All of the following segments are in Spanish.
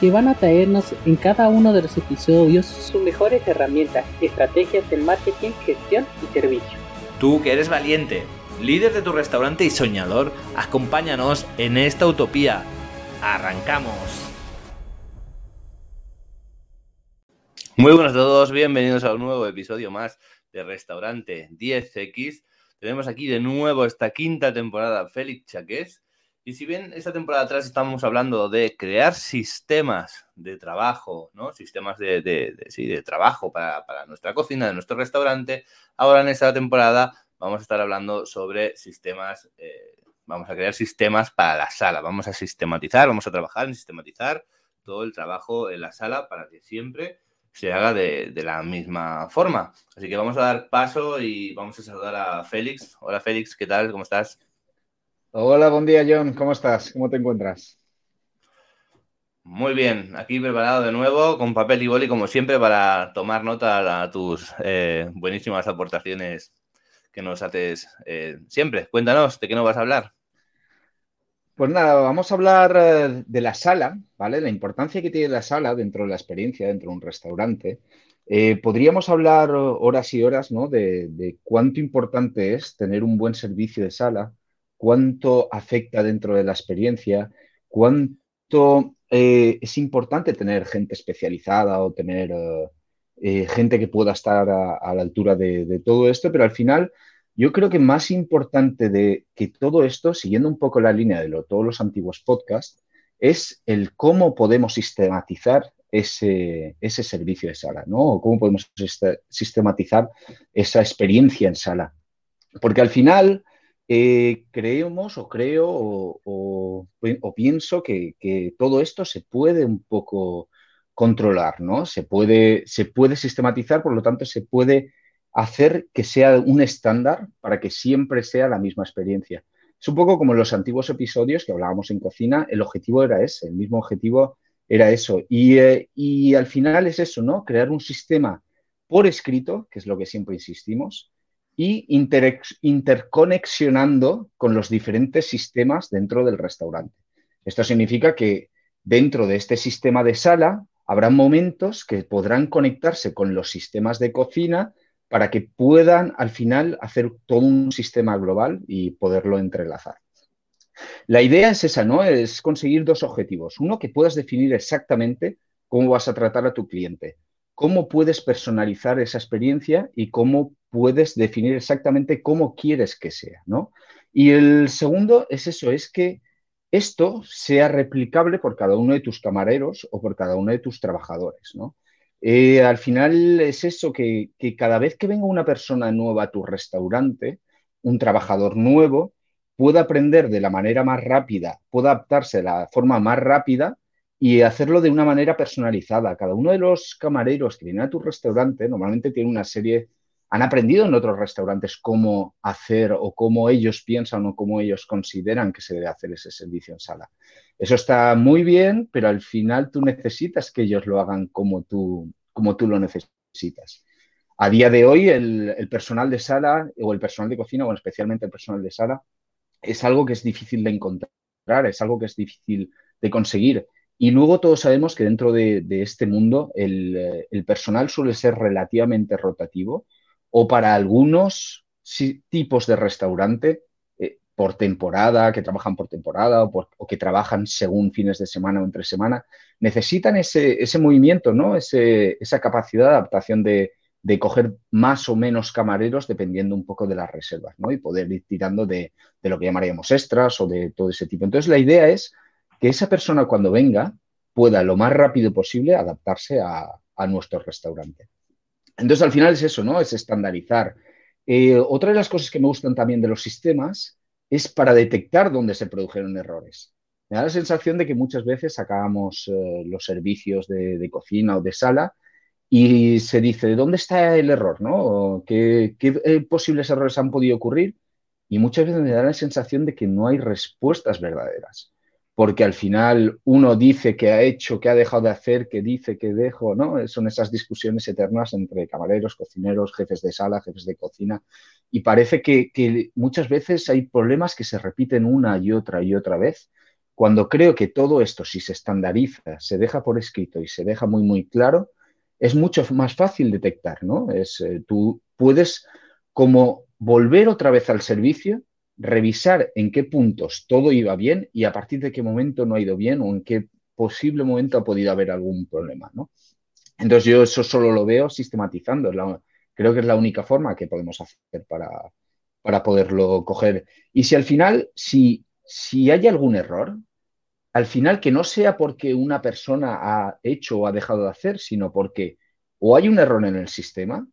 que van a traernos en cada uno de los episodios sus mejores herramientas, estrategias de marketing, gestión y servicio. Tú que eres valiente, líder de tu restaurante y soñador, acompáñanos en esta utopía. ¡Arrancamos! Muy buenas a todos, bienvenidos a un nuevo episodio más de Restaurante 10X. Tenemos aquí de nuevo esta quinta temporada Félix Chaqués y si bien esta temporada atrás estamos hablando de crear sistemas de trabajo, ¿no? Sistemas de, de, trabajo para, nuestra cocina, de nuestro restaurante, ahora en esta temporada vamos a estar hablando sobre sistemas, eh, vamos a crear sistemas para la sala, vamos a sistematizar, vamos a trabajar en sistematizar todo el trabajo en la sala para que siempre se haga de, de, la misma forma. Así que vamos a dar paso y vamos a saludar a Félix. Hola Félix, ¿qué tal? ¿Cómo estás? Hola, buen día John, ¿cómo estás? ¿Cómo te encuentras? Muy bien, aquí preparado de nuevo con papel y boli como siempre para tomar nota de tus eh, buenísimas aportaciones que nos haces eh, siempre. Cuéntanos, ¿de qué nos vas a hablar? Pues nada, vamos a hablar eh, de la sala, ¿vale? La importancia que tiene la sala dentro de la experiencia, dentro de un restaurante. podríamos hablar horas y horas, ¿no? de cuánto importante es tener un buen servicio de sala, cuánto afecta dentro de la experiencia, cuánto eh, es importante tener gente especializada o tener eh, eh, gente que pueda estar a, la altura de, todo esto, pero al final yo creo que más importante de que todo esto, siguiendo un poco la línea de todos los antiguos podcasts, es el cómo podemos sistematizar ese, ese servicio de sala, ¿no? O cómo podemos sistematizar esa experiencia en sala. Porque al final, eh, creemos o creo o, pienso que, todo esto se puede un poco controlar, ¿no? Se puede, se puede sistematizar, por lo tanto, se puede hacer que sea un estándar para que siempre sea la misma experiencia. Es un poco como en los antiguos episodios que hablábamos en cocina, el objetivo era ese, el mismo objetivo era eso. Y, eh, y al final es eso, ¿no? Crear un sistema por escrito, que es lo que siempre insistimos, y interconexionando con los diferentes sistemas dentro del restaurante. Esto significa que dentro de este sistema de sala habrá momentos que podrán conectarse con los sistemas de cocina para que puedan al final hacer todo un sistema global y poderlo entrelazar. La idea es esa, ¿no? Es conseguir dos objetivos. Uno, que puedas definir exactamente cómo vas a tratar a tu cliente cómo puedes personalizar esa experiencia y cómo puedes definir exactamente cómo quieres que sea, ¿no? Y el segundo es eso, es que esto sea replicable por cada uno de tus camareros o por cada uno de tus trabajadores, ¿no? Eh, al final es eso, que, cada vez que venga una persona nueva a tu restaurante, un trabajador nuevo, pueda aprender de la manera más rápida, pueda adaptarse de la forma más rápida y hacerlo de una manera personalizada. Cada uno de los camareros que vienen a tu restaurante normalmente tiene una serie, han aprendido en otros restaurantes cómo hacer o cómo ellos piensan o cómo ellos consideran que se debe hacer ese servicio en sala. Eso está muy bien, pero al final tú necesitas que ellos lo hagan como tú, como tú lo necesitas. A día de hoy, el, personal de sala o el personal de cocina, o especialmente el personal de sala, es algo que es difícil de encontrar, es algo que es difícil de conseguir. Y luego todos sabemos que dentro de, este mundo el, personal suele ser relativamente rotativo o para algunos tipos de restaurante eh, por temporada, que trabajan por temporada o, que trabajan según fines de semana o entre semana, necesitan ese, movimiento, ¿no? esa capacidad de adaptación de, coger más o menos camareros dependiendo un poco de las reservas ¿no? y poder ir tirando de lo que llamaríamos extras o de todo ese tipo. Entonces la idea es que esa persona cuando venga pueda lo más rápido posible adaptarse a, nuestro restaurante. Entonces, al final es eso, ¿no? Es estandarizar. Eh, otra de las cosas que me gustan también de los sistemas es para detectar dónde se produjeron errores. Me da la sensación de que muchas veces sacábamos eh, los servicios de, cocina o de sala y se dice, ¿dónde está el error? ¿no? ¿Qué, ¿Qué, eh, posibles errores han podido ocurrir? Y muchas veces me da la sensación de que no hay respuestas verdaderas, porque al final uno dice que ha hecho, que ha dejado de hacer, que dice que dejo, ¿no? Son esas discusiones eternas entre camareros, cocineros, jefes de sala, jefes de cocina, y parece que, muchas veces hay problemas que se repiten una y otra y otra vez, cuando creo que todo esto, si se estandariza, se deja por escrito y se deja muy, muy claro, es mucho más fácil detectar, ¿no? Es, eh, tú puedes como volver otra vez al servicio, revisar en qué puntos todo iba bien y a partir de qué momento no ha ido bien o en qué posible momento ha podido haber algún problema, ¿no? Entonces yo eso solo lo veo sistematizando, creo que es la única forma que podemos hacer para, para poderlo coger. Y si al final, si, si hay algún error, al final que no sea porque una persona ha hecho o ha dejado de hacer, sino porque o hay un error en el sistema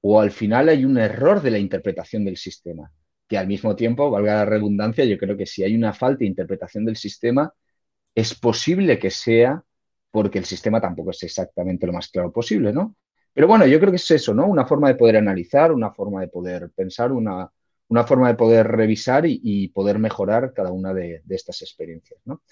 o al final hay un error de la interpretación del sistema, que al mismo tiempo, valga la redundancia, yo creo que si hay una falta de interpretación del sistema, es posible que sea porque el sistema tampoco es exactamente lo más claro posible, ¿no? Pero bueno, yo creo que es eso, ¿no? Una forma de poder analizar, una forma de poder pensar, una, una forma de poder revisar y, poder mejorar cada una de, estas experiencias. ¿no?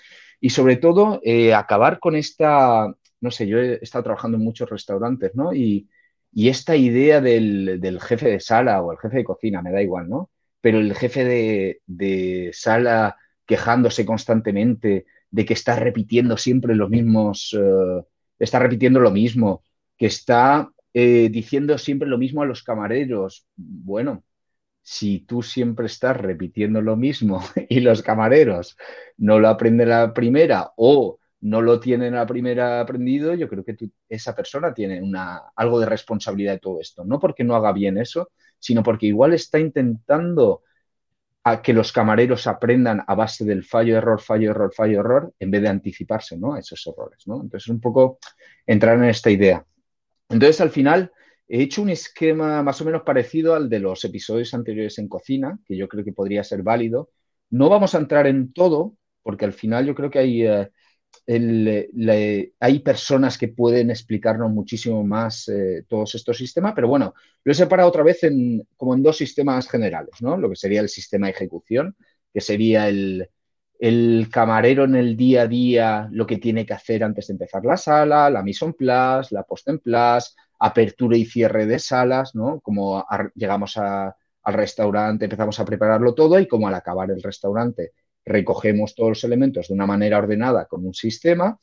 Y sobre todo, eh, acabar con esta, no sé, yo he estado trabajando en muchos restaurantes, ¿no? Y, esta idea del, jefe de sala o el jefe de cocina, me da igual, ¿no? Pero el jefe de, sala quejándose constantemente de que está repitiendo siempre los mismos, eh, está repitiendo lo mismo, que está eh, diciendo siempre lo mismo a los camareros. Bueno, si tú siempre estás repitiendo lo mismo y los camareros no lo aprenden la primera o no lo tienen a la primera aprendido, yo creo que esa persona tiene una, algo de responsabilidad de todo esto. No porque no haga bien eso, sino porque igual está intentando a que los camareros aprendan a base del fallo, error, fallo, error, fallo, error, en vez de anticiparse ¿no? a esos errores. ¿no? Entonces, un poco entrar en esta idea. Entonces, al final, He hecho un esquema más o menos parecido al de los episodios anteriores en cocina, que yo creo que podría ser válido. No vamos a entrar en todo, porque al final yo creo que hay, eh, hay personas que pueden explicarnos muchísimo más eh, todos estos sistemas, pero bueno, lo he separado otra vez en, como en dos sistemas generales, ¿no? Lo que sería el sistema de ejecución, que sería el, el camarero en el día a día lo que tiene que hacer antes de empezar la sala, la mise en place, la post en place, apertura y cierre de salas, ¿no? Como llegamos al restaurante, empezamos a prepararlo todo y como al acabar el restaurante recogemos todos los elementos de una manera ordenada con un sistema,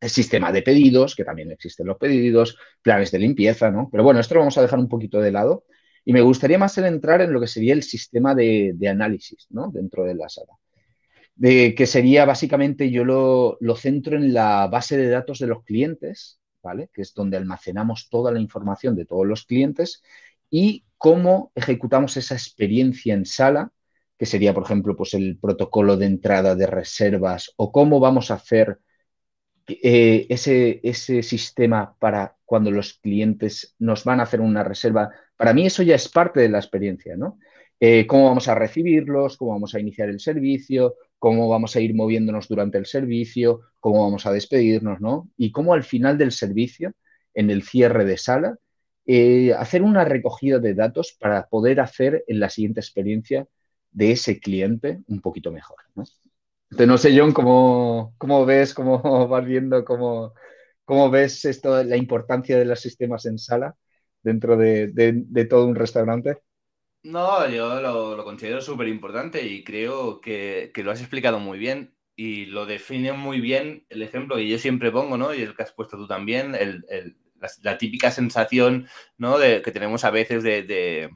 el sistema de pedidos, que también existen los pedidos, planes de limpieza, ¿no? Pero bueno, esto lo vamos a dejar un poquito de lado y me gustaría más entrar en lo que sería el sistema de, de análisis, ¿no? Dentro de la sala de, que sería básicamente yo lo, centro en la base de datos de los clientes, ¿vale? Que es donde almacenamos toda la información de todos los clientes y cómo ejecutamos esa experiencia en sala, que sería, por ejemplo, pues el protocolo de entrada de reservas o cómo vamos a hacer eh, ese, ese sistema para cuando los clientes nos van a hacer una reserva. Para mí eso ya es parte de la experiencia, ¿no? Eh, cómo vamos a recibirlos, cómo vamos a iniciar el servicio, cómo vamos a ir moviéndonos durante el servicio, cómo vamos a despedirnos, ¿no? Y cómo al final del servicio, en el cierre de sala, eh, hacer una recogida de datos para poder hacer en la siguiente experiencia de ese cliente un poquito mejor, ¿no? Entonces, no sé, John, ¿cómo, cómo ves, cómo vas viendo, cómo, cómo ves esto, la importancia de los sistemas en sala dentro de todo un restaurante? No, yo lo, considero súper importante y creo que, lo has explicado muy bien y lo define muy bien el ejemplo que yo siempre pongo, ¿no? Y el que has puesto tú también, la, típica sensación, ¿no? De, que tenemos a veces de,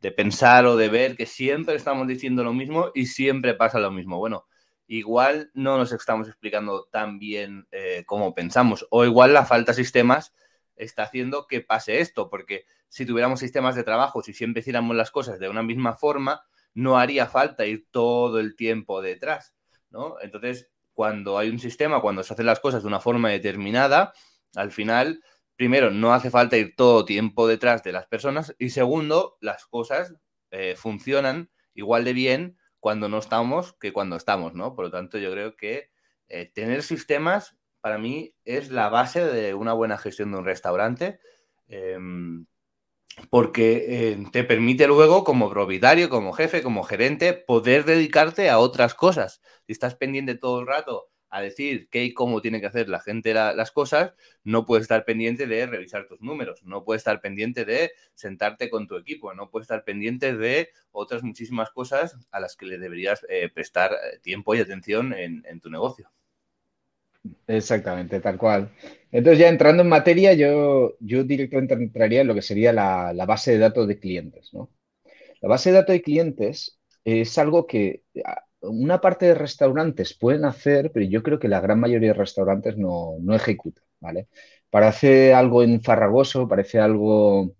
pensar o de ver que siempre estamos diciendo lo mismo y siempre pasa lo mismo. Bueno, igual no nos estamos explicando tan bien eh, como pensamos o igual la falta de sistemas está haciendo que pase esto, porque si tuviéramos sistemas de trabajo, si siempre hiciéramos las cosas de una misma forma, no haría falta ir todo el tiempo detrás, ¿no? Entonces, cuando hay un sistema, cuando se hacen las cosas de una forma determinada, al final, primero, no hace falta ir todo tiempo detrás de las personas y segundo, las cosas eh, funcionan igual de bien cuando no estamos que cuando estamos, ¿no? Por lo tanto, yo creo que eh, tener sistemas para mí es la base de una buena gestión de un restaurante. Em, porque eh, te permite luego, como propietario, como jefe, como gerente, poder dedicarte a otras cosas. Si estás pendiente todo el rato a decir qué y cómo tiene que hacer la gente las cosas, no puedes estar pendiente de revisar tus números, no puedes estar pendiente de sentarte con tu equipo, no puedes estar pendiente de otras muchísimas cosas a las que le deberías eh, prestar eh, tiempo y atención en tu negocio. Exactamente, tal cual. Entonces ya entrando en materia, yo, yo directamente entraría en lo que sería la, base de datos de clientes. ¿no? La base de datos de clientes es algo que una parte de restaurantes pueden hacer, pero yo creo que la gran mayoría de restaurantes no, no ejecutan. ¿vale? Parece algo enfarragoso, parece algo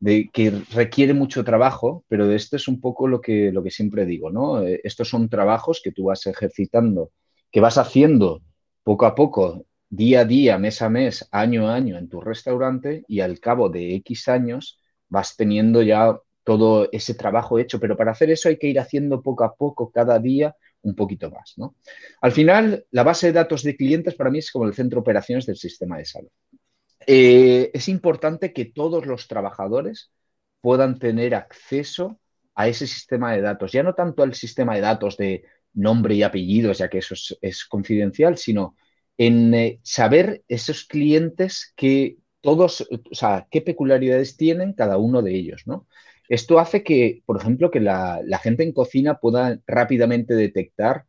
de, que requiere mucho trabajo, pero esto es un poco lo que, lo que siempre digo. ¿no? Eh, estos son trabajos que tú vas ejercitando, que vas haciendo poco a poco, día a día, mes a mes, año a año en tu restaurante y al cabo de X años vas teniendo ya todo ese trabajo hecho, pero para hacer eso hay que ir haciendo poco a poco, cada día, un poquito más. ¿no? Al final, la base de datos de clientes para mí es como el centro de operaciones del sistema de salud. Eh, es importante que todos los trabajadores puedan tener acceso a ese sistema de datos, ya no tanto al sistema de datos de nombre y apellidos, ya que eso es, confidencial, sino en eh, saber esos clientes que todos, o sea, qué peculiaridades tienen cada uno de ellos, ¿no? Esto hace que, por ejemplo, que la, gente en cocina pueda rápidamente detectar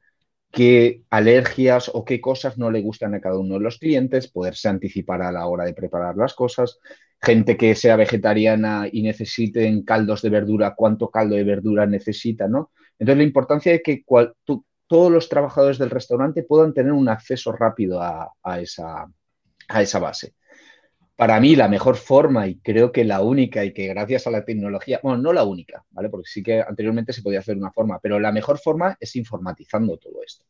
qué alergias o qué cosas no le gustan a cada uno de los clientes, poderse anticipar a la hora de preparar las cosas, gente que sea vegetariana y necesiten caldos de verdura, cuánto caldo de verdura necesita, ¿no? Entonces, la importancia de que todos los trabajadores del restaurante puedan tener un acceso rápido a esa base. Para mí, la mejor forma, y creo que la única, y que gracias a la tecnología, bueno, no la única, ¿vale? Porque sí que anteriormente se podía hacer una forma, pero la mejor forma es informatizando todo esto.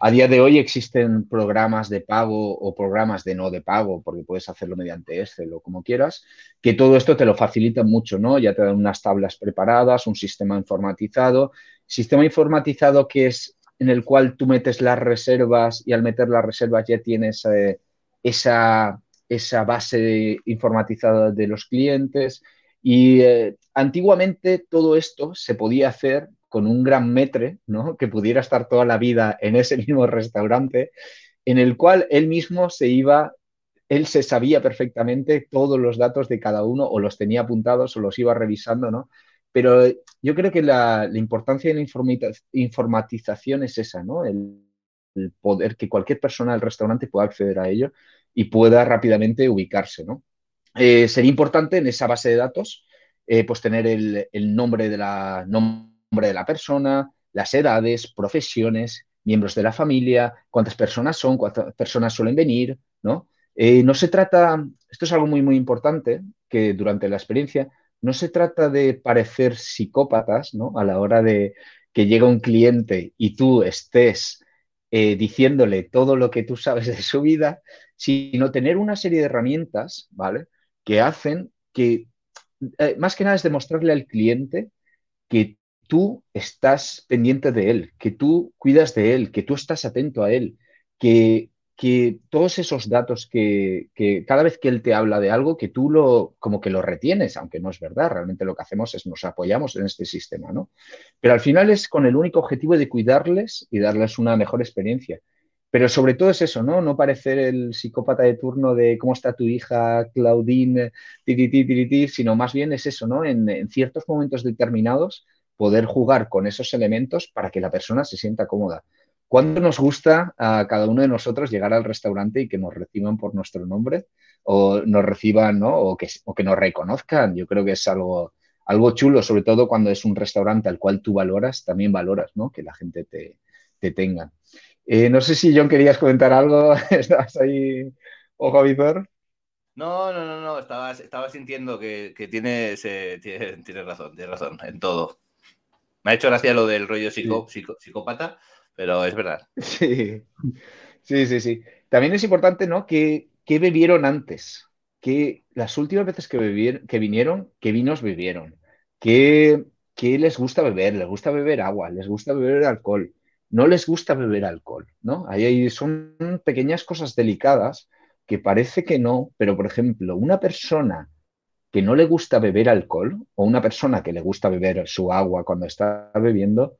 A día de hoy existen programas de pago o programas de no de pago, porque puedes hacerlo mediante Excel o como quieras, que todo esto te lo facilita mucho, ¿no? Ya te dan unas tablas preparadas, un sistema informatizado, sistema informatizado que es en el cual tú metes las reservas y al meter las reservas ya tienes eh, esa, esa, base informatizada de los clientes. Y eh, antiguamente todo esto se podía hacer con un gran metre, ¿no? Que pudiera estar toda la vida en ese mismo restaurante, en el cual él mismo se iba, él se sabía perfectamente todos los datos de cada uno, o los tenía apuntados, o los iba revisando, ¿no? Pero yo creo que la, importancia de la informatización es esa, ¿no? El, poder que cualquier persona del restaurante pueda acceder a ello y pueda rápidamente ubicarse, ¿no? Eh, sería importante en esa base de datos, eh, pues tener el, nombre de la nombre de la persona, las edades, profesiones, miembros de la familia, cuántas personas son, cuántas personas suelen venir, ¿no? Eh, no se trata, esto es algo muy, muy importante, que durante la experiencia, no se trata de parecer psicópatas, ¿no? A la hora de que llega un cliente y tú estés diciéndole todo lo que tú sabes de su vida, sino tener una serie de herramientas, ¿vale? Que hacen que, eh, más que nada es demostrarle al cliente que tú estás pendiente de él, que tú cuidas de él, que tú estás atento a él, que, que todos esos datos que, cada vez que él te habla de algo, que tú lo como que lo retienes, aunque no es verdad, realmente lo que hacemos es nos apoyamos en este sistema, ¿no? Pero al final es con el único objetivo de cuidarles y darles una mejor experiencia. Pero sobre todo es eso, ¿no? No parecer el psicópata de turno de cómo está tu hija, Claudine, tititi, sino más bien es eso, ¿no? en ciertos momentos determinados poder jugar con esos elementos para que la persona se sienta cómoda. ¿Cuándo nos gusta a cada uno de nosotros llegar al restaurante y que nos reciban por nuestro nombre o nos reciban, ¿no? O que, que nos reconozcan. Yo creo que es algo, algo chulo, sobre todo cuando es un restaurante al cual tú valoras, también valoras, ¿no? Que la gente te, tenga. Eh, no sé si John querías comentar algo. ¿Estás ahí, ojo, Víctor? No, no, no, no. Estaba, estaba sintiendo que, que tienes, tiene, razón, tienes razón en todo. Me ha hecho gracia lo del rollo psicópata, pero es verdad. Sí, sí, sí, sí. También es importante, ¿no? ¿Qué, bebieron antes? ¿Qué, las últimas veces que, que vinieron, qué vinos bebieron? ¿Qué, ¿Qué les gusta beber? ¿Les gusta beber agua? ¿Les gusta beber alcohol? No les gusta beber alcohol, ¿no? Ahí son pequeñas cosas delicadas que parece que no, pero por ejemplo, una persona que no le gusta beber alcohol o una persona que le gusta beber su agua cuando está bebiendo,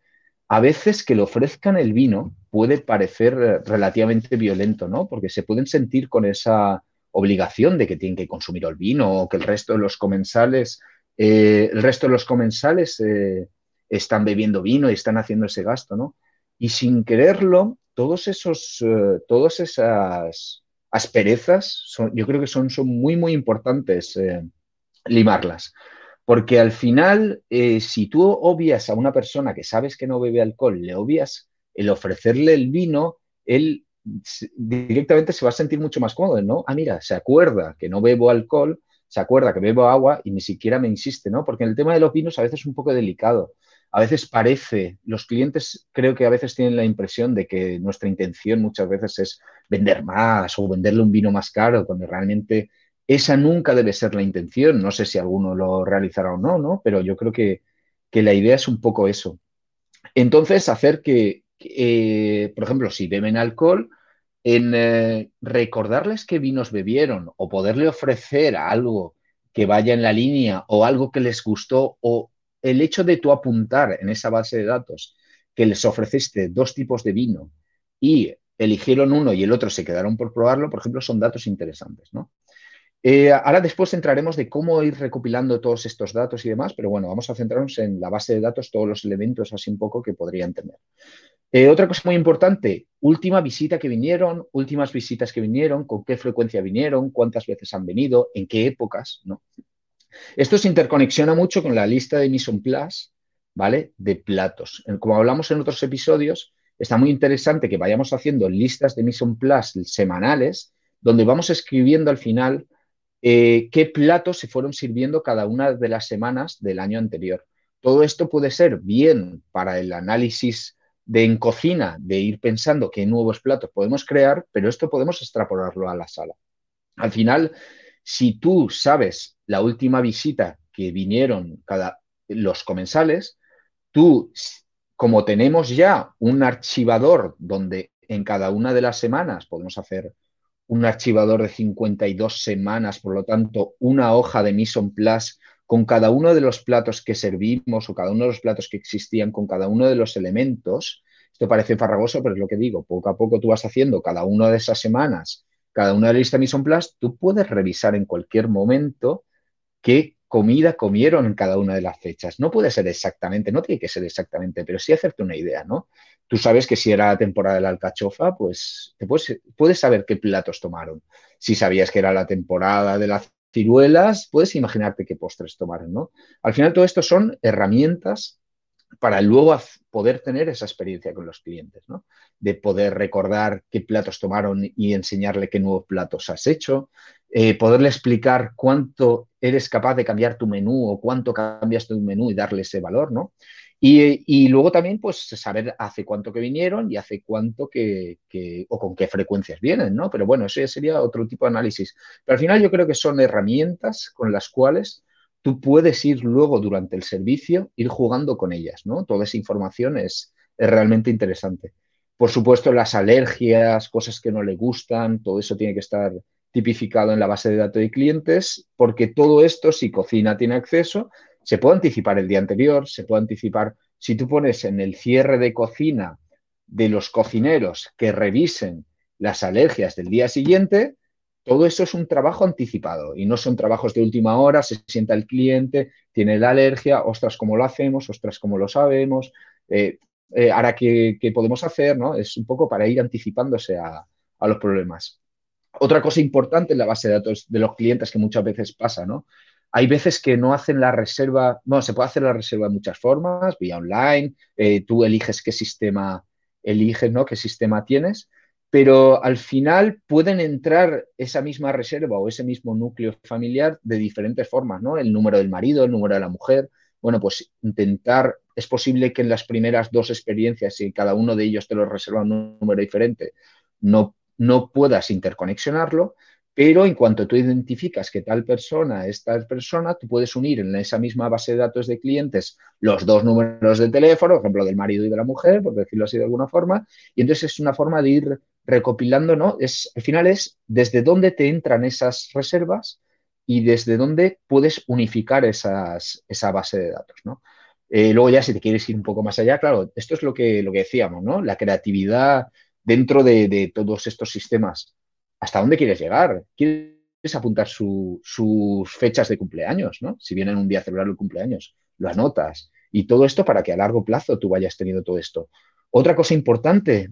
a veces que le ofrezcan el vino puede parecer eh, relativamente violento, ¿no? Porque se pueden sentir con esa obligación de que tienen que consumir el vino o que el resto de los comensales, eh, el resto de los comensales eh, están bebiendo vino y están haciendo ese gasto, ¿no? Y sin quererlo, todos esos, todas esas asperezas, yo creo que son, son muy, muy importantes limarlas. Porque al final, eh, si tú obvias a una persona que sabes que no bebe alcohol, le obvias el ofrecerle el vino, él directamente se va a sentir mucho más cómodo, ¿no? Ah, mira, se acuerda que no bebo alcohol, se acuerda que bebo agua y ni siquiera me insiste, ¿no? Porque en el tema de los vinos a veces es un poco delicado. A veces parece, los clientes creo que a veces tienen la impresión de que nuestra intención muchas veces es vender más o venderle un vino más caro, cuando realmente esa nunca debe ser la intención. No sé si alguno lo realizará o no, ¿no? Pero yo creo que, la idea es un poco eso. Entonces, hacer que, eh, por ejemplo, si beben alcohol, en eh, recordarles qué vinos bebieron o poderle ofrecer algo que vaya en la línea o algo que les gustó o el hecho de tú apuntar en esa base de datos que les ofreciste dos tipos de vino y eligieron uno y el otro se quedaron por probarlo, por ejemplo, son datos interesantes, ¿no? Eh, ahora después entraremos de cómo ir recopilando todos estos datos y demás, pero bueno, vamos a centrarnos en la base de datos, todos los elementos así un poco que podrían tener. Eh, otra cosa muy importante, última visita que vinieron, últimas visitas que vinieron, con qué frecuencia vinieron, cuántas veces han venido, en qué épocas, ¿no? Esto se interconexiona mucho con la lista de Mission Plus, ¿vale? De platos. Como hablamos en otros episodios, está muy interesante que vayamos haciendo listas de Mission Plus semanales, donde vamos escribiendo al final eh, qué platos se fueron sirviendo cada una de las semanas del año anterior. Todo esto puede ser bien para el análisis de en cocina, de ir pensando qué nuevos platos podemos crear, pero esto podemos extrapolarlo a la sala. Al final, si tú sabes la última visita que vinieron cada, los comensales, tú, como tenemos ya un archivador donde en cada una de las semanas podemos hacer un archivador de 52 semanas, por lo tanto, una hoja de Mise en Place con cada uno de los platos que servimos o cada uno de los platos que existían con cada uno de los elementos. Esto parece farragoso, pero es lo que digo. Poco a poco tú vas haciendo cada una de esas semanas, cada una de las listas Mise en tú puedes revisar en cualquier momento qué comida comieron en cada una de las fechas. No puede ser exactamente, no tiene que ser exactamente, pero sí hacerte una idea, ¿no? Tú sabes que si era la temporada de la alcachofa, pues te puedes, puedes saber qué platos tomaron. Si sabías que era la temporada de las ciruelas, puedes imaginarte qué postres tomaron, ¿no? Al final todo esto son herramientas para luego poder tener esa experiencia con los clientes, ¿no? De poder recordar qué platos tomaron y enseñarle qué nuevos platos has hecho, eh, poderle explicar cuánto eres capaz de cambiar tu menú o cuánto cambias tu menú y darle ese valor, ¿no? Y, luego también, pues, saber hace cuánto que vinieron y hace cuánto que, o con qué frecuencias vienen, ¿no? Pero bueno, eso ya sería otro tipo de análisis. Pero al final yo creo que son herramientas con las cuales tú puedes ir luego durante el servicio, ir jugando con ellas, ¿no? Toda esa información es, es realmente interesante. Por supuesto, las alergias, cosas que no le gustan, todo eso tiene que estar tipificado en la base de datos de clientes, porque todo esto, si cocina tiene acceso, se puede anticipar el día anterior, se puede anticipar, si tú pones en el cierre de cocina de los cocineros que revisen las alergias del día siguiente, todo eso es un trabajo anticipado y no son trabajos de última hora, se sienta el cliente, tiene la alergia, ostras, ¿cómo lo hacemos? Ostras, ¿cómo lo sabemos? Eh, eh, ahora, ¿qué, podemos hacer? ¿no? Es un poco para ir anticipándose a, los problemas. Otra cosa importante en la base de datos de los clientes que muchas veces pasa, ¿no? Hay veces que no hacen la reserva, bueno, se puede hacer la reserva de muchas formas, vía online, eh, tú eliges qué sistema eliges, ¿no? Qué sistema tienes, pero al final pueden entrar esa misma reserva o ese mismo núcleo familiar de diferentes formas, ¿no? El número del marido, el número de la mujer. Bueno, pues intentar, es posible que en las primeras dos experiencias, si cada uno de ellos te lo reserva un número diferente, no, no puedas interconexionarlo, pero en cuanto tú identificas que tal persona es tal persona, tú puedes unir en esa misma base de datos de clientes los dos números de teléfono, por ejemplo, del marido y de la mujer, por decirlo así de alguna forma, y entonces es una forma de ir recopilando, ¿no? Es, al final es desde dónde te entran esas reservas y desde dónde puedes unificar esas, esa base de datos, ¿no? Eh, luego ya si te quieres ir un poco más allá, claro, esto es lo que, lo que decíamos, ¿no? La creatividad dentro de, todos estos sistemas. ¿Hasta dónde quieres llegar? ¿Quieres apuntar sus fechas de cumpleaños, ¿no? Si vienen un día a celebrar el cumpleaños, lo anotas. Y todo esto para que a largo plazo tú vayas teniendo todo esto. Otra cosa importante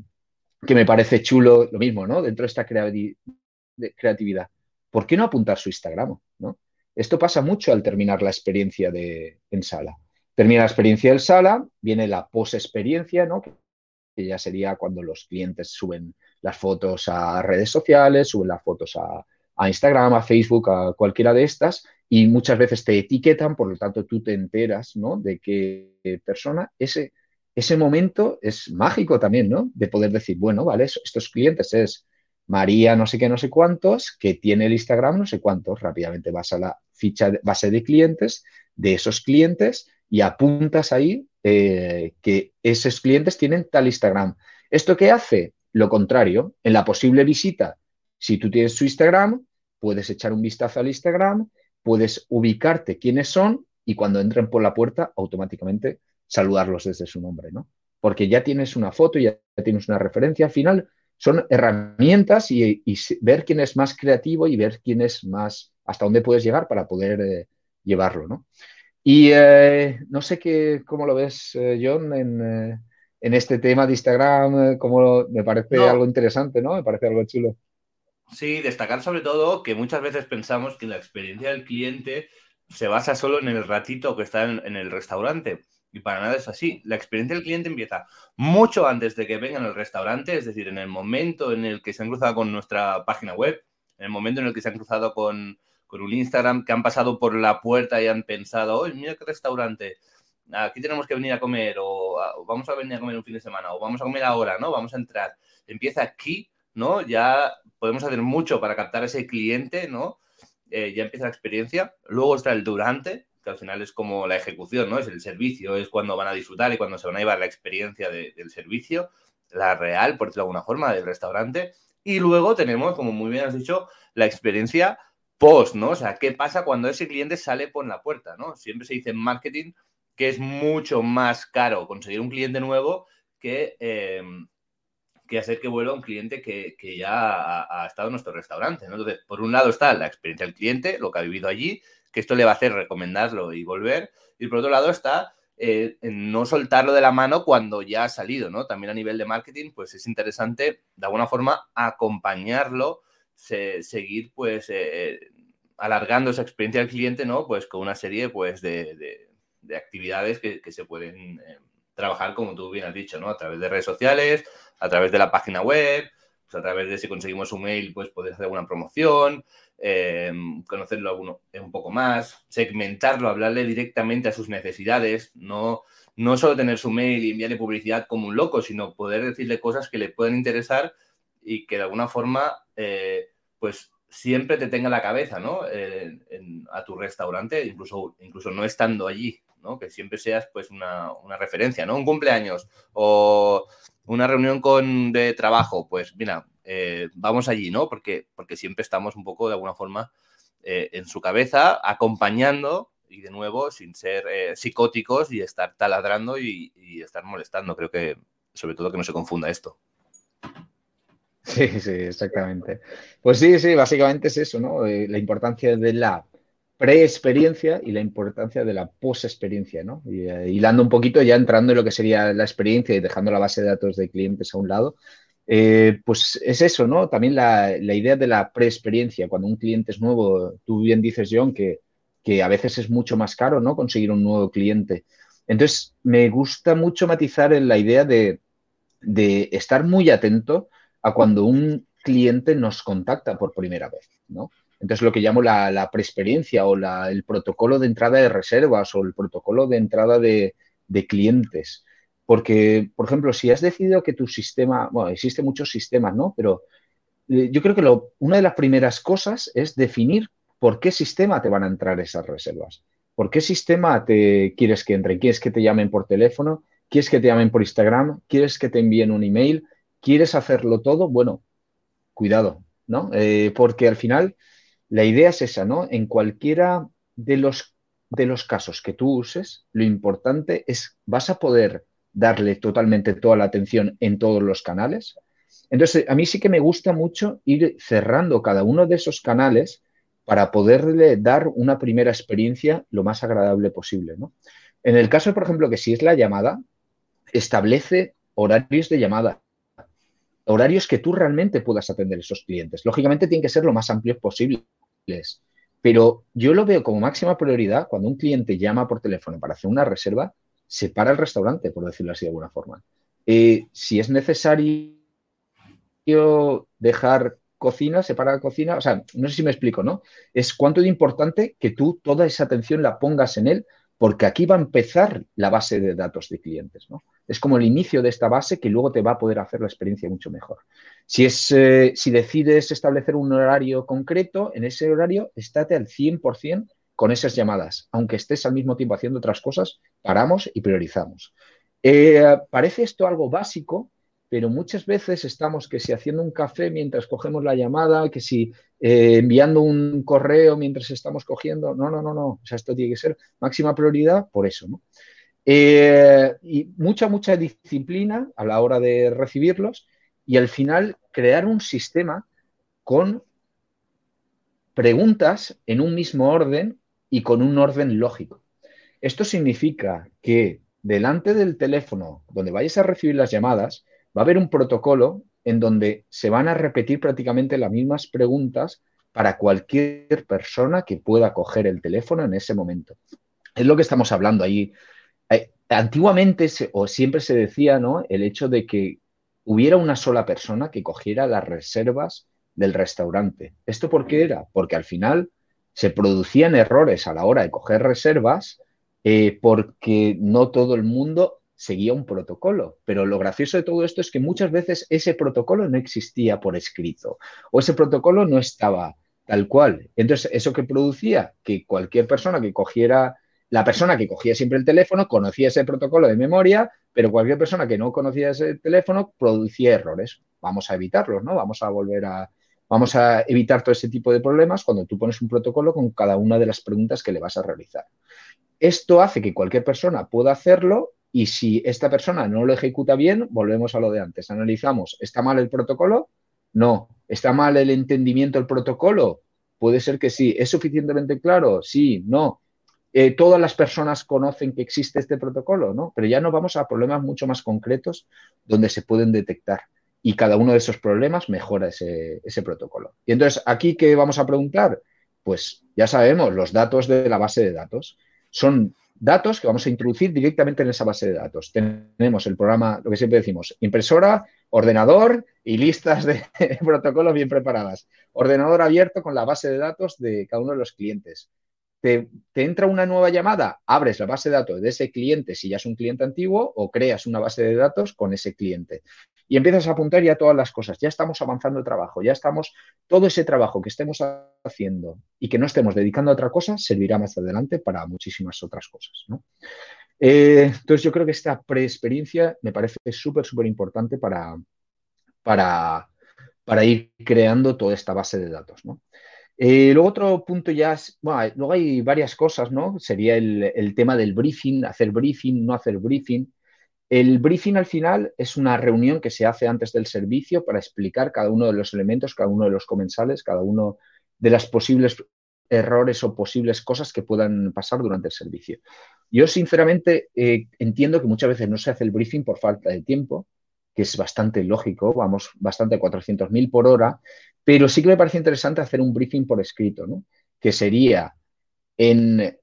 que me parece chulo, lo mismo, ¿no? Dentro de esta creatividad. ¿Por qué no apuntar su Instagram? ¿no? Esto pasa mucho al terminar la experiencia de, en sala. Termina la experiencia en sala, viene la post-experiencia, ¿no? que ya sería cuando los clientes suben las fotos a redes sociales, suben las fotos a, Instagram, a Facebook, a cualquiera de estas, y muchas veces te etiquetan, por lo tanto tú te enteras ¿no? de qué persona. Ese, ese momento es mágico también, ¿no? De poder decir, bueno, vale, estos clientes es María no sé qué, no sé cuántos, que tiene el Instagram no sé cuántos. Rápidamente vas a la ficha base de clientes de esos clientes y apuntas ahí eh, que esos clientes tienen tal Instagram. ¿Esto qué hace? Lo contrario, en la posible visita, si tú tienes su Instagram, puedes echar un vistazo al Instagram, puedes ubicarte quiénes son y cuando entren por la puerta, automáticamente saludarlos desde su nombre, ¿no? Porque ya tienes una foto, ya tienes una referencia. Al final son herramientas y, ver quién es más creativo y ver quién es más, hasta dónde puedes llegar para poder eh, llevarlo, ¿no? Y eh, no sé qué, cómo lo ves, eh, John, en, en, este tema de Instagram, como me parece algo interesante, ¿no? Me parece algo chulo. Sí, destacar sobre todo que muchas veces pensamos que la experiencia del cliente se basa solo en el ratito que está en, el restaurante. Y para nada es así. La experiencia del cliente empieza mucho antes de que vengan al restaurante, es decir, en el momento en el que se han cruzado con nuestra página web, en el momento en el que se han cruzado con, con un Instagram que han pasado por la puerta y han pensado, oye, mira qué restaurante, aquí tenemos que venir a comer, o, vamos a venir a comer un fin de semana, o vamos a comer ahora, ¿no? Vamos a entrar. Empieza aquí, ¿no? Ya podemos hacer mucho para captar a ese cliente, ¿no? Eh, ya empieza la experiencia. Luego está el durante, que al final es como la ejecución, ¿no? Es el servicio, es cuando van a disfrutar y cuando se van a llevar la experiencia del servicio, la real, por decirlo de alguna forma, del restaurante. Y luego tenemos, como muy bien has dicho, la experiencia post, ¿no? O sea, ¿qué pasa cuando ese cliente sale por la puerta, ¿no? Siempre se dice en marketing que es mucho más caro conseguir un cliente nuevo que, em, que hacer que vuelva un cliente que, ya ha, estado en nuestro restaurante. Entonces, por un lado está la experiencia del cliente, lo que ha vivido allí, que esto le va a hacer recomendarlo y volver, y por otro lado está eh, no soltarlo de la mano cuando ya ha salido, ¿no? También a nivel de marketing, pues es interesante de alguna forma acompañarlo seguir pues eh, eh, alargando esa experiencia del cliente, ¿no? Pues con una serie pues de, actividades que, se pueden trabajar, como tú bien has dicho, ¿no? A través de redes sociales, a través de la página web, pues a través de si conseguimos un mail, pues poder hacer alguna promoción, conocerlo un poco más, segmentarlo, hablarle directamente a sus necesidades, no, no solo tener su mail y enviarle publicidad como un loco, sino poder decirle cosas que le puedan interesar y que de alguna forma, eh, pues siempre te tenga la cabeza, ¿no? a tu restaurante, incluso, incluso no estando allí, ¿no? Que siempre seas, pues, una, referencia, ¿no? Un cumpleaños o una reunión con, de trabajo, pues, mira, eh, vamos allí, ¿no? Porque, porque siempre estamos un poco, de alguna forma, eh, en su cabeza, acompañando y de nuevo, sin ser psicóticos y estar taladrando y, estar molestando. Creo que, sobre todo, que no se confunda esto. Sí, sí, exactamente. Pues sí, sí, básicamente es eso, ¿no? Eh, la importancia de la pre-experiencia y la importancia de la post-experiencia, ¿no? Y eh, hilando un poquito, ya entrando en lo que sería la experiencia y dejando la base de datos de clientes a un lado, eh, pues es eso, ¿no? También la, idea de la pre-experiencia. Cuando un cliente es nuevo, tú bien dices, John, que, que a veces es mucho más caro, ¿no? Conseguir un nuevo cliente. Entonces, me gusta mucho matizar en la idea de, de estar muy atento a cuando un cliente nos contacta por primera vez, ¿no? Entonces, lo que llamo la, la preexperiencia o el protocolo de entrada de reservas o el protocolo de entrada de, clientes. Porque, por ejemplo, si has decidido que tu sistema, bueno, existen muchos sistemas, ¿no? Pero eh, yo creo que lo, una de las primeras cosas es definir por qué sistema te van a entrar esas reservas. ¿Por qué sistema te quieres que entren? ¿Quieres que te llamen por teléfono? ¿Quieres que te llamen por Instagram? ¿Quieres que te envíen un email? ¿Quieres hacerlo todo? Bueno, cuidado, ¿no? Eh, porque al final la idea es esa, ¿no? En cualquiera de los, de los casos que tú uses, lo importante es, vas a poder darle totalmente toda la atención en todos los canales. Entonces, a mí sí que me gusta mucho ir cerrando cada uno de esos canales para poderle dar una primera experiencia lo más agradable posible. ¿no? En el caso, por ejemplo, que si es la llamada, establece horarios de llamada, horarios que tú realmente puedas atender a esos clientes. Lógicamente tienen que ser lo más amplios pero yo lo veo como máxima prioridad cuando un cliente llama por teléfono para hacer una reserva, se para el restaurante, por decirlo así de alguna forma. Eh, si es necesario dejar cocina, separa cocina, o sea, no sé si me explico, ¿no? Es cuánto de importante que tú toda esa atención la pongas en él, porque aquí va a empezar la base de datos de clientes, ¿no? Es como el inicio de esta base que luego te va a poder hacer la experiencia mucho mejor. Si, es, eh, si decides establecer un horario concreto, en ese horario estate al 100% con esas llamadas. Aunque estés al mismo tiempo haciendo otras cosas, paramos y priorizamos. Eh, parece esto algo básico, pero muchas veces estamos que si haciendo un café mientras cogemos la llamada, que si eh, enviando un correo mientras estamos cogiendo, no, no, no, no, o sea, esto tiene que ser máxima prioridad por eso, ¿no? Eh, y mucha, mucha disciplina a la hora de recibirlos y al final crear un sistema con preguntas en un mismo orden y con un orden lógico. Esto significa que delante del teléfono donde vayas a recibir las llamadas, va a haber un protocolo en donde se van a repetir prácticamente las mismas preguntas para cualquier persona que pueda coger el teléfono en ese momento. Es lo que estamos hablando ahí. Eh, antiguamente o siempre se decía, ¿no? El hecho de que hubiera una sola persona que cogiera las reservas del restaurante. ¿Esto por qué era? Porque al final se producían errores a la hora de coger reservas eh, porque no todo el mundo seguía un protocolo. Pero lo gracioso de todo esto es que muchas veces ese protocolo no existía por escrito o ese protocolo no estaba tal cual. Entonces, ¿eso que producía? Que cualquier persona que cogiera, la persona que cogía siempre el teléfono conocía ese protocolo de memoria, pero cualquier persona que no conocía ese teléfono producía errores. Vamos a evitarlos, ¿no? Vamos a volver a, vamos a evitar todo ese tipo de problemas cuando tú pones un protocolo con cada una de las preguntas que le vas a realizar. Esto hace que cualquier persona pueda hacerlo y si esta persona no lo ejecuta bien, volvemos a lo de antes. Analizamos, ¿está mal el protocolo? No. ¿Está mal el entendimiento del protocolo? Puede ser que sí. ¿Es suficientemente claro? Sí, no. Eh, todas las personas conocen que existe este protocolo, ¿no? Pero ya nos vamos a problemas mucho más concretos donde se pueden detectar y cada uno de esos problemas mejora ese, ese protocolo. Y entonces, ¿aquí qué vamos a preguntar? Pues ya sabemos, los datos de la base de datos son datos que vamos a introducir directamente en esa base de datos. Tenemos el programa, lo que siempre decimos, impresora, ordenador y listas de protocolos bien preparadas. Ordenador abierto con la base de datos de cada uno de los clientes. Te, entra una nueva llamada, abres la base de datos de ese cliente si ya es un cliente antiguo o creas una base de datos con ese cliente. Y empiezas a apuntar ya todas las cosas. Ya estamos avanzando el trabajo, ya estamos, todo ese trabajo que estemos haciendo y que no estemos dedicando a otra cosa servirá más adelante para muchísimas otras cosas. Eh, entonces yo creo que esta preexperiencia me parece súper, súper importante para, para, para ir creando toda esta base de datos. ¿no? Eh, luego otro punto ya es, bueno, luego hay varias cosas, ¿no? Sería el, tema del briefing, hacer briefing, no hacer briefing. El briefing al final es una reunión que se hace antes del servicio para explicar cada uno de los elementos, cada uno de los comensales, cada uno de las posibles errores o posibles cosas que puedan pasar durante el servicio. Yo sinceramente eh, entiendo que muchas veces no se hace el briefing por falta de tiempo, que es bastante lógico, vamos bastante a 400.000 por hora, pero sí que me parece interesante hacer un briefing por escrito, ¿no? Que sería en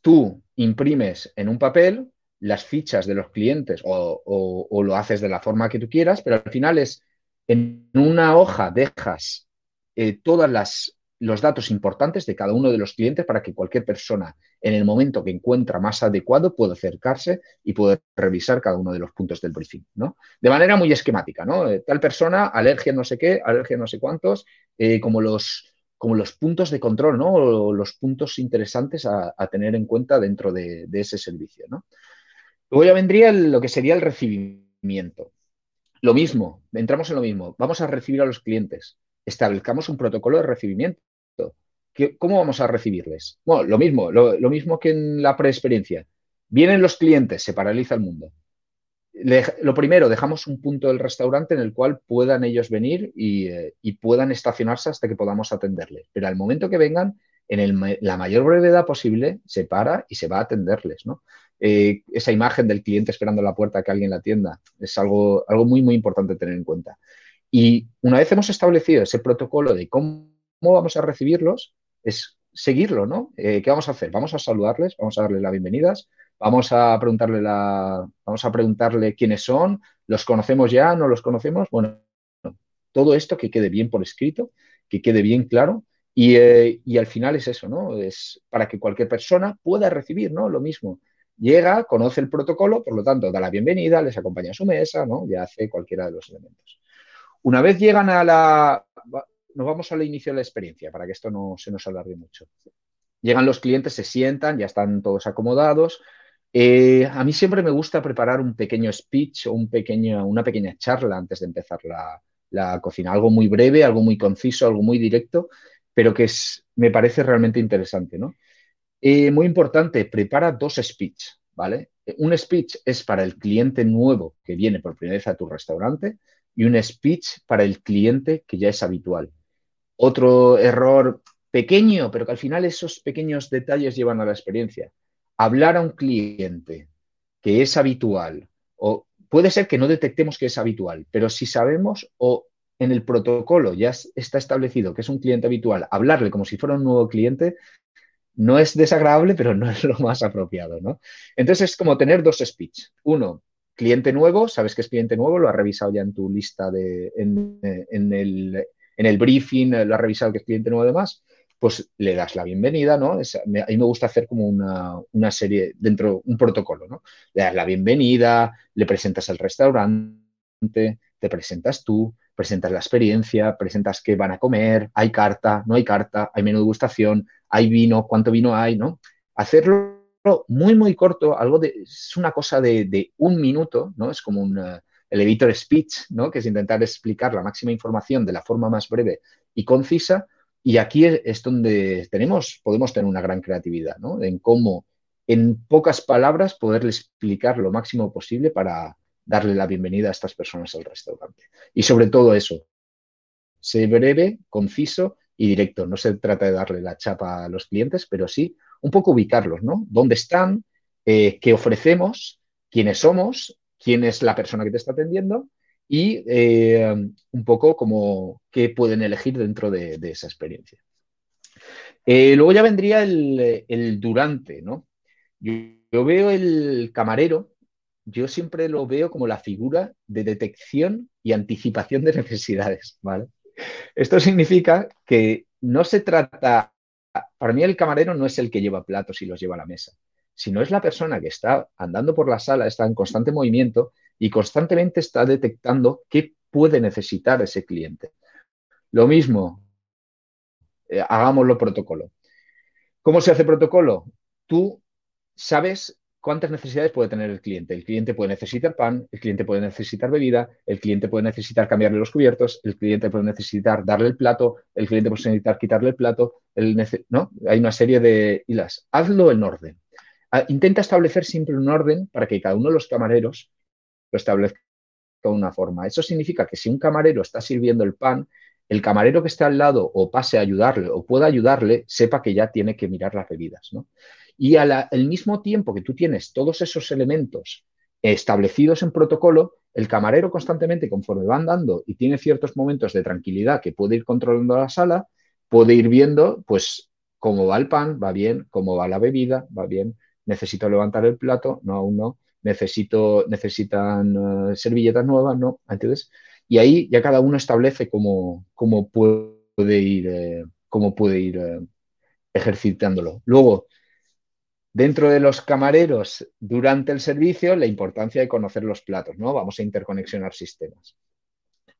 tú imprimes en un papel las fichas de los clientes o, lo haces de la forma que tú quieras, pero al final es en una hoja dejas eh, todas las, los datos importantes de cada uno de los clientes para que cualquier persona, en el momento que encuentra más adecuado, pueda acercarse y poder revisar cada uno de los puntos del briefing, ¿no? De manera muy esquemática, ¿no? Eh, tal persona, alergia no sé qué, alergia no sé cuántos, eh, como, los, como los puntos de control, ¿no? O los puntos interesantes a, tener en cuenta dentro de, ese servicio, ¿no? Luego ya vendría lo que sería el recibimiento. Lo mismo, entramos en lo mismo, vamos a recibir a los clientes establezcamos un protocolo de recibimiento. ¿Cómo vamos a recibirles? Bueno, lo mismo, lo, mismo que en la preexperiencia. Vienen los clientes, se paraliza el mundo. lo primero, dejamos un punto del restaurante en el cual puedan ellos venir eh, y, puedan estacionarse hasta que podamos atenderles. Pero al momento que vengan, en la mayor brevedad posible, se para y se va a atenderles. ¿no? Eh, esa imagen del cliente esperando a la puerta que alguien la atienda es algo, algo muy, muy importante tener en cuenta. Y una vez hemos establecido ese protocolo de cómo, vamos a recibirlos, es seguirlo, ¿no? Eh, ¿Qué vamos a hacer? Vamos a saludarles, vamos a darles las bienvenidas, vamos a preguntarle la, vamos a preguntarle quiénes son, los conocemos ya, no los conocemos, bueno, todo esto que quede bien por escrito, que quede bien claro y, eh, y, al final es eso, ¿no? Es para que cualquier persona pueda recibir, ¿no? Lo mismo. Llega, conoce el protocolo, por lo tanto, da la bienvenida, les acompaña a su mesa, ¿no? Ya hace cualquiera de los elementos. Una vez llegan a la... Nos vamos al inicio de la experiencia para que esto no se nos alargue mucho. Llegan los clientes, se sientan, ya están todos acomodados. Eh, a mí siempre me gusta preparar un pequeño speech o un pequeño, una pequeña charla antes de empezar la, cocina. Algo muy breve, algo muy conciso, algo muy directo, pero que es, me parece realmente interesante. ¿no? Eh, muy importante, prepara dos speech. ¿vale? Un speech es para el cliente nuevo que viene por primera vez a tu restaurante y un speech para el cliente que ya es habitual. Otro error pequeño, pero que al final esos pequeños detalles llevan a la experiencia. Hablar a un cliente que es habitual, o puede ser que no detectemos que es habitual, pero si sabemos o en el protocolo ya está establecido que es un cliente habitual, hablarle como si fuera un nuevo cliente no es desagradable, pero no es lo más apropiado, ¿no? Entonces es como tener dos speech. Uno, cliente nuevo, sabes que es cliente nuevo, lo has revisado ya en tu lista de, en, el, briefing, lo has revisado que es cliente nuevo además, pues le das la bienvenida, ¿no? a mí me gusta hacer como una, serie dentro, un protocolo, ¿no? Le das la bienvenida, le presentas el restaurante, te presentas tú, presentas la experiencia, presentas qué van a comer, hay carta, no hay carta, hay menú de gustación, hay vino, cuánto vino hay, ¿no? Hacerlo muy, muy corto, algo de, es una cosa de, un minuto, ¿no? Es como un uh, elevator speech, ¿no? Que es intentar explicar la máxima información de la forma más breve y concisa. Y aquí es, donde tenemos, podemos tener una gran creatividad, ¿no? En cómo, en pocas palabras, poderle explicar lo máximo posible para darle la bienvenida a estas personas al restaurante. Y sobre todo eso, sé breve, conciso y directo. No se trata de darle la chapa a los clientes, pero sí un poco ubicarlos, ¿no? ¿Dónde están? Eh, ¿Qué ofrecemos? ¿Quiénes somos? ¿Quién es la persona que te está atendiendo? Y eh, un poco como qué pueden elegir dentro de, esa experiencia. Eh, luego ya vendría el, durante, ¿no? Yo, veo el camarero, yo siempre lo veo como la figura de detección y anticipación de necesidades, ¿vale? Esto significa que no se trata para mí el camarero no es el que lleva platos y los lleva a la mesa, sino es la persona que está andando por la sala, está en constante movimiento y constantemente está detectando qué puede necesitar ese cliente. Lo mismo, eh, hagámoslo protocolo. ¿Cómo se hace protocolo? Tú sabes cuántas necesidades puede tener el cliente. El cliente puede necesitar pan, el cliente puede necesitar bebida, el cliente puede necesitar cambiarle los cubiertos, el cliente puede necesitar darle el plato, el cliente puede necesitar quitarle el plato, ¿no? Hay una serie de hilas. Hazlo en orden. Ah, intenta establecer siempre un orden para que cada uno de los camareros lo establezca de una forma. Eso significa que si un camarero está sirviendo el pan, el camarero que está al lado o pase a ayudarle o pueda ayudarle, sepa que ya tiene que mirar las bebidas. ¿no? Y al mismo tiempo que tú tienes todos esos elementos establecidos en protocolo, el camarero constantemente, conforme va andando y tiene ciertos momentos de tranquilidad que puede ir controlando la sala, puede ir viendo, pues, cómo va el pan, va bien, cómo va la bebida, va bien, necesito levantar el plato, no, aún no, necesito, necesitan eh, servilletas nuevas, no, entonces, y ahí ya cada uno establece cómo, cómo puede ir, eh, cómo puede ir eh, ejercitándolo. Luego, dentro de los camareros, durante el servicio, la importancia de conocer los platos, ¿no? Vamos a interconexionar sistemas.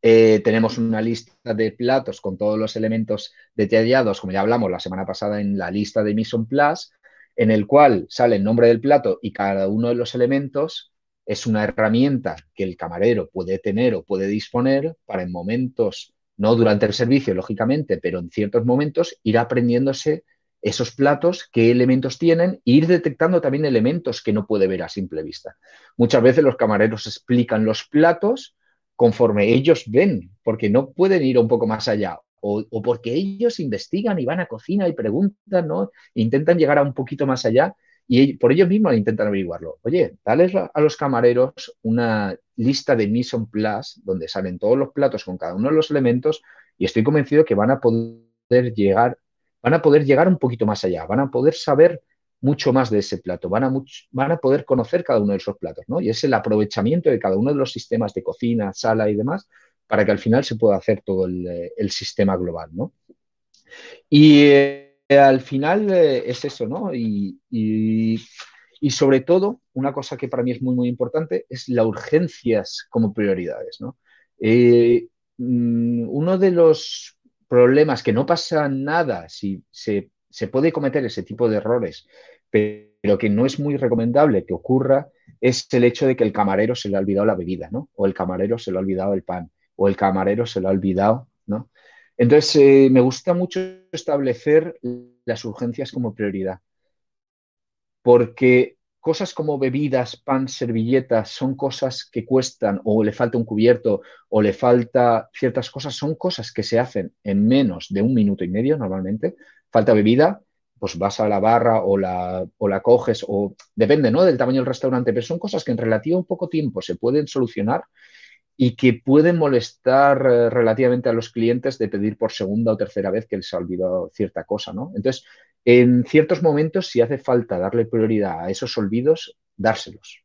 Eh, tenemos una lista de platos con todos los elementos detallados, como ya hablamos la semana pasada en la lista de Mission Plus, en el cual sale el nombre del plato y cada uno de los elementos es una herramienta que el camarero puede tener o puede disponer para en momentos, no durante el servicio, lógicamente, pero en ciertos momentos ir aprendiéndose esos platos, qué elementos tienen, e ir detectando también elementos que no puede ver a simple vista. Muchas veces los camareros explican los platos conforme ellos ven, porque no pueden ir un poco más allá, o, porque ellos investigan y van a cocina y preguntan, ¿no? Intentan llegar a un poquito más allá y por ellos mismos intentan averiguarlo. Oye, dale a los camareros una lista de Mise en Place donde salen todos los platos con cada uno de los elementos y estoy convencido que van a poder llegar, van a poder llegar un poquito más allá, van a poder saber mucho más de ese plato, van a, van a poder conocer cada uno de esos platos, ¿no? Y es el aprovechamiento de cada uno de los sistemas de cocina, sala y demás para que al final se pueda hacer todo el, sistema global, ¿no? Y eh, al final eh, es eso, ¿no? Y, sobre todo, una cosa que para mí es muy, muy importante es las urgencias como prioridades, ¿no? Eh, mm, uno de los problemas que no pasa nada si se, se puede cometer ese tipo de errores, pero que no es muy recomendable que ocurra, es el hecho de que el camarero se le ha olvidado la bebida, ¿no? O el camarero se le ha olvidado el pan, o el camarero se lo ha olvidado, ¿no? Entonces, eh, me gusta mucho establecer las urgencias como prioridad, porque cosas como bebidas, pan, servilletas, son cosas que cuestan, o le falta un cubierto, o le falta ciertas cosas, son cosas que se hacen en menos de un minuto y medio normalmente. Falta bebida, pues vas a la barra o la, o la coges, o depende ¿no? del tamaño del restaurante, pero son cosas que en relativo poco tiempo se pueden solucionar y que pueden molestar eh, relativamente a los clientes de pedir por segunda o tercera vez que les ha olvidado cierta cosa, ¿no? Entonces, en ciertos momentos, si hace falta darle prioridad a esos olvidos, dárselos.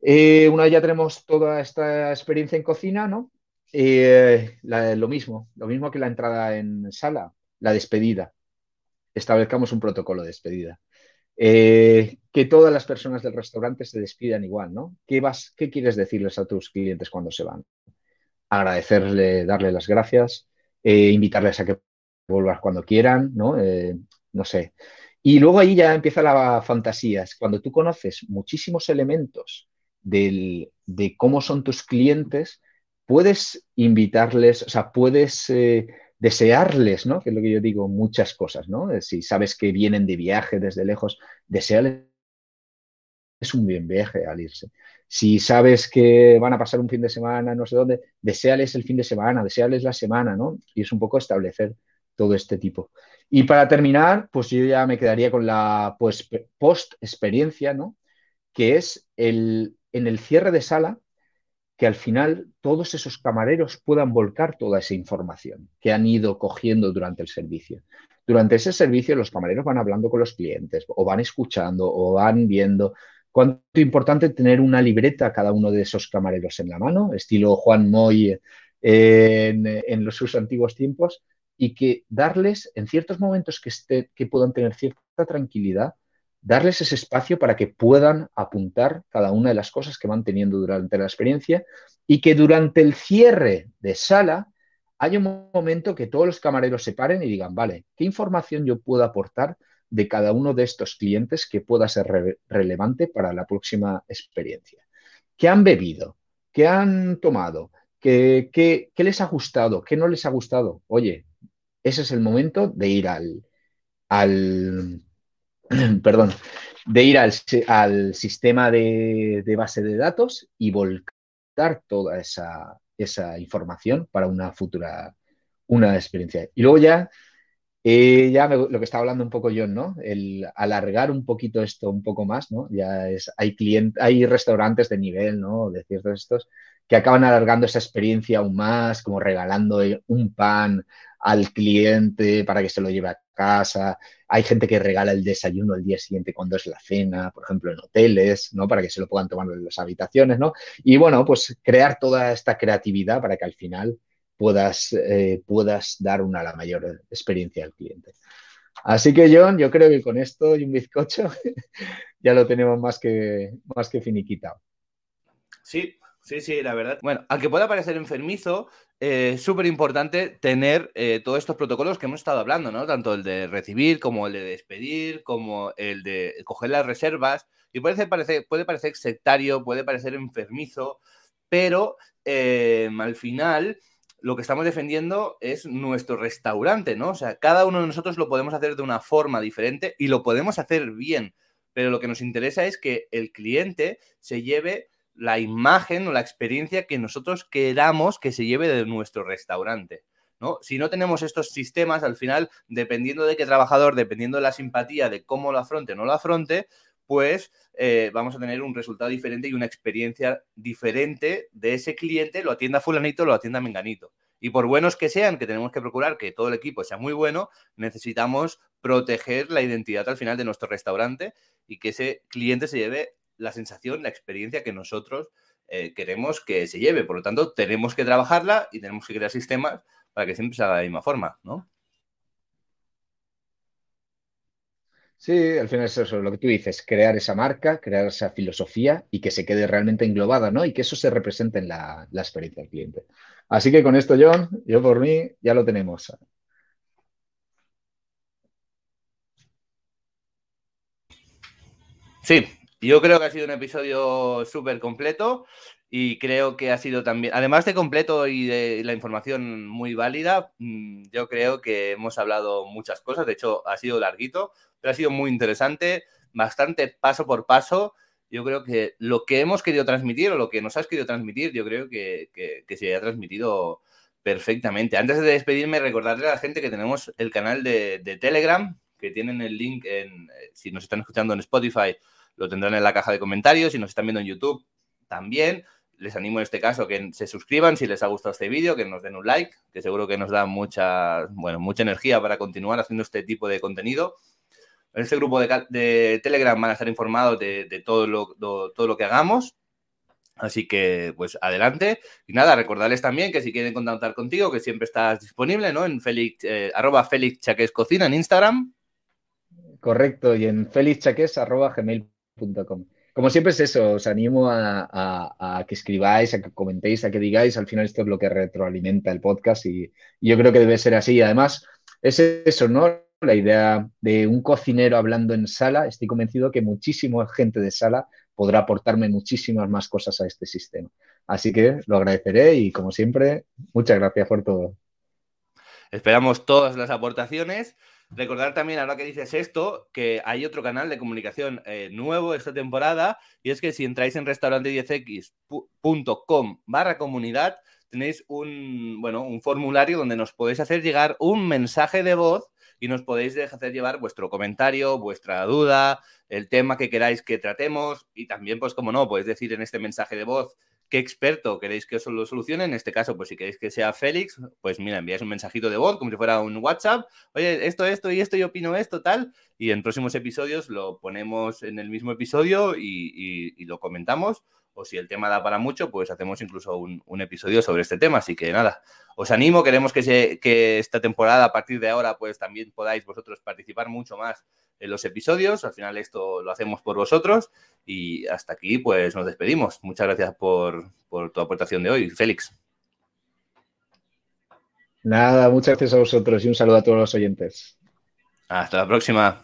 Eh, una vez ya tenemos toda esta experiencia en cocina, ¿no? Eh, lo mismo, lo mismo que la entrada en sala, la despedida establezcamos un protocolo de despedida. Eh, que todas las personas del restaurante se despidan igual, ¿no? ¿Qué, vas, ¿Qué quieres decirles a tus clientes cuando se van? Agradecerle, darle las gracias, eh, invitarles a que vuelvan cuando quieran, ¿no? Eh, no sé. Y luego ahí ya empieza la fantasía. Cuando tú conoces muchísimos elementos de cómo son tus clientes, puedes invitarles, o sea, puedes desearles, ¿no? Que es lo que yo digo, muchas cosas, ¿no? Eh, si sabes que vienen de viaje desde lejos, desearles es un bien viaje al irse. Si sabes que van a pasar un fin de semana, no sé dónde, deseales el fin de semana, deseales la semana, ¿no? Y es un poco establecer todo este tipo. Y para terminar, pues yo ya me quedaría con la pues, post-experiencia, ¿no? Que es el, en el cierre de sala, que al final todos esos camareros puedan volcar toda esa información que han ido cogiendo durante el servicio. Durante ese servicio los camareros van hablando con los clientes o van escuchando o van viendo. Cuánto importante tener una libreta cada uno de esos camareros en la mano, estilo Juan Moy en, en los, sus antiguos tiempos, y que darles en ciertos momentos que, esté, que puedan tener cierta tranquilidad, darles ese espacio para que puedan apuntar cada una de las cosas que van teniendo durante la experiencia y que durante el cierre de sala haya un momento que todos los camareros se paren y digan, vale, ¿qué información yo puedo aportar de cada uno de estos clientes que pueda ser relevante para la próxima experiencia? ¿Qué han bebido? ¿Qué han tomado? ¿Qué, qué, qué les ha gustado? ¿Qué no les ha gustado? Oye, ese es el momento de ir al, al perdón, de ir al, sistema de, base de datos y volcar toda esa, información para una futura una experiencia. Y luego ya, eh, ya lo que estaba hablando un poco John, ¿no? El alargar un poquito esto un poco más, ¿no? Ya es, hay clientes, hay restaurantes de nivel, ¿no? De ciertos estos que acaban alargando esa experiencia aún más, como regalando un pan al cliente para que se lo lleve a casa. Hay gente que regala el desayuno el día siguiente cuando es la cena, por ejemplo, en hoteles, ¿no? Para que se lo puedan tomar en las habitaciones, ¿no? Y bueno, pues crear toda esta creatividad para que al final puedas, eh, puedas dar una la mayor experiencia al cliente. Así que, John, yo creo que con esto y un bizcocho ya lo tenemos más que, más que finiquitado. Sí, sí, sí, la verdad. Bueno, aunque pueda parecer enfermizo, es súper importante tener eh, todos estos protocolos que hemos estado hablando, ¿no? Tanto el de recibir como el de despedir, como el de coger las reservas. Y puede parecer, puede parecer sectario, puede parecer enfermizo, pero eh, al final lo que estamos defendiendo es nuestro restaurante, ¿no? O sea, cada uno de nosotros lo podemos hacer de una forma diferente y lo podemos hacer bien, pero lo que nos interesa es que el cliente se lleve la imagen o la experiencia que nosotros queramos que se lleve de nuestro restaurante. ¿no? Si no tenemos estos sistemas, al final, dependiendo de qué trabajador, dependiendo de la simpatía, de cómo lo afronte o no lo afronte, pues eh, vamos a tener un resultado diferente y una experiencia diferente de ese cliente, lo atienda fulanito, lo atienda menganito. Y por buenos que sean, que tenemos que procurar que todo el equipo sea muy bueno, necesitamos proteger la identidad al final de nuestro restaurante y que ese cliente se lleve la sensación, la experiencia que nosotros eh, queremos que se lleve. Por lo tanto, tenemos que trabajarla y tenemos que crear sistemas para que siempre se haga de la misma forma, ¿no? Sí, al final es eso, lo que tú dices, crear esa marca, crear esa filosofía y que se quede realmente englobada, ¿no? Y que eso se represente en la, experiencia del cliente. Así que con esto, John, yo por mí ya lo tenemos. Sí, yo creo que ha sido un episodio súper completo y creo que ha sido también, además de completo y de la información muy válida, mm, yo creo que hemos hablado muchas cosas, de hecho ha sido larguito, pero ha sido muy interesante, bastante paso por paso. Yo creo que lo que hemos querido transmitir o lo que nos has querido transmitir, yo creo que, se ha transmitido perfectamente. Antes de despedirme, recordarle a la gente que tenemos el canal de, Telegram, que tienen el link en, eh, si nos están escuchando en Spotify, lo tendrán en la caja de comentarios. Si nos están viendo en YouTube, también. Les animo en este caso que se suscriban si les ha gustado este vídeo, que nos den un like, que seguro que nos da mucha, bueno, mucha energía para continuar haciendo este tipo de contenido. En este grupo de, Telegram van a estar informados de, todo, lo, todo lo que hagamos. Así que, pues adelante. Y nada, recordarles también que si quieren contactar contigo, que siempre estás disponible, ¿no? En Félix, eh, arroba Félix Chaques Cocina en Instagram. Correcto, y en felixchaques arroba Como siempre es eso, os animo a, que escribáis, a que comentéis, a que digáis. Al final esto es lo que retroalimenta el podcast y, y yo creo que debe ser así. Además, es eso, ¿no? la idea de un cocinero hablando en sala, estoy convencido que muchísima gente de sala podrá aportarme muchísimas más cosas a este sistema. Así que lo agradeceré y como siempre, muchas gracias por todo. Esperamos todas las aportaciones. Recordar también, ahora que dices esto, que hay otro canal de comunicación eh, nuevo esta temporada y es que si entráis en restaurante10x.com barra comunidad, tenéis un, bueno, un formulario donde nos podéis hacer llegar un mensaje de voz y nos podéis hacer llevar vuestro comentario, vuestra duda, el tema que queráis que tratemos y también, pues como no, podéis decir en este mensaje de voz qué experto queréis que os lo solucione. En este caso, pues si queréis que sea Félix, pues mira, enviáis un mensajito de voz como si fuera un WhatsApp. Oye, esto, esto y esto, yo opino esto, tal. Y en próximos episodios lo ponemos en el mismo episodio y lo comentamos o si el tema da para mucho, pues hacemos incluso un, episodio sobre este tema. Así que nada, os animo, queremos que, se, que esta temporada, a partir de ahora, pues también podáis vosotros participar mucho más en los episodios. Al final esto lo hacemos por vosotros y hasta aquí pues nos despedimos. Muchas gracias por, por tu aportación de hoy, Félix. Nada, muchas gracias a vosotros y un saludo a todos los oyentes. Hasta la próxima.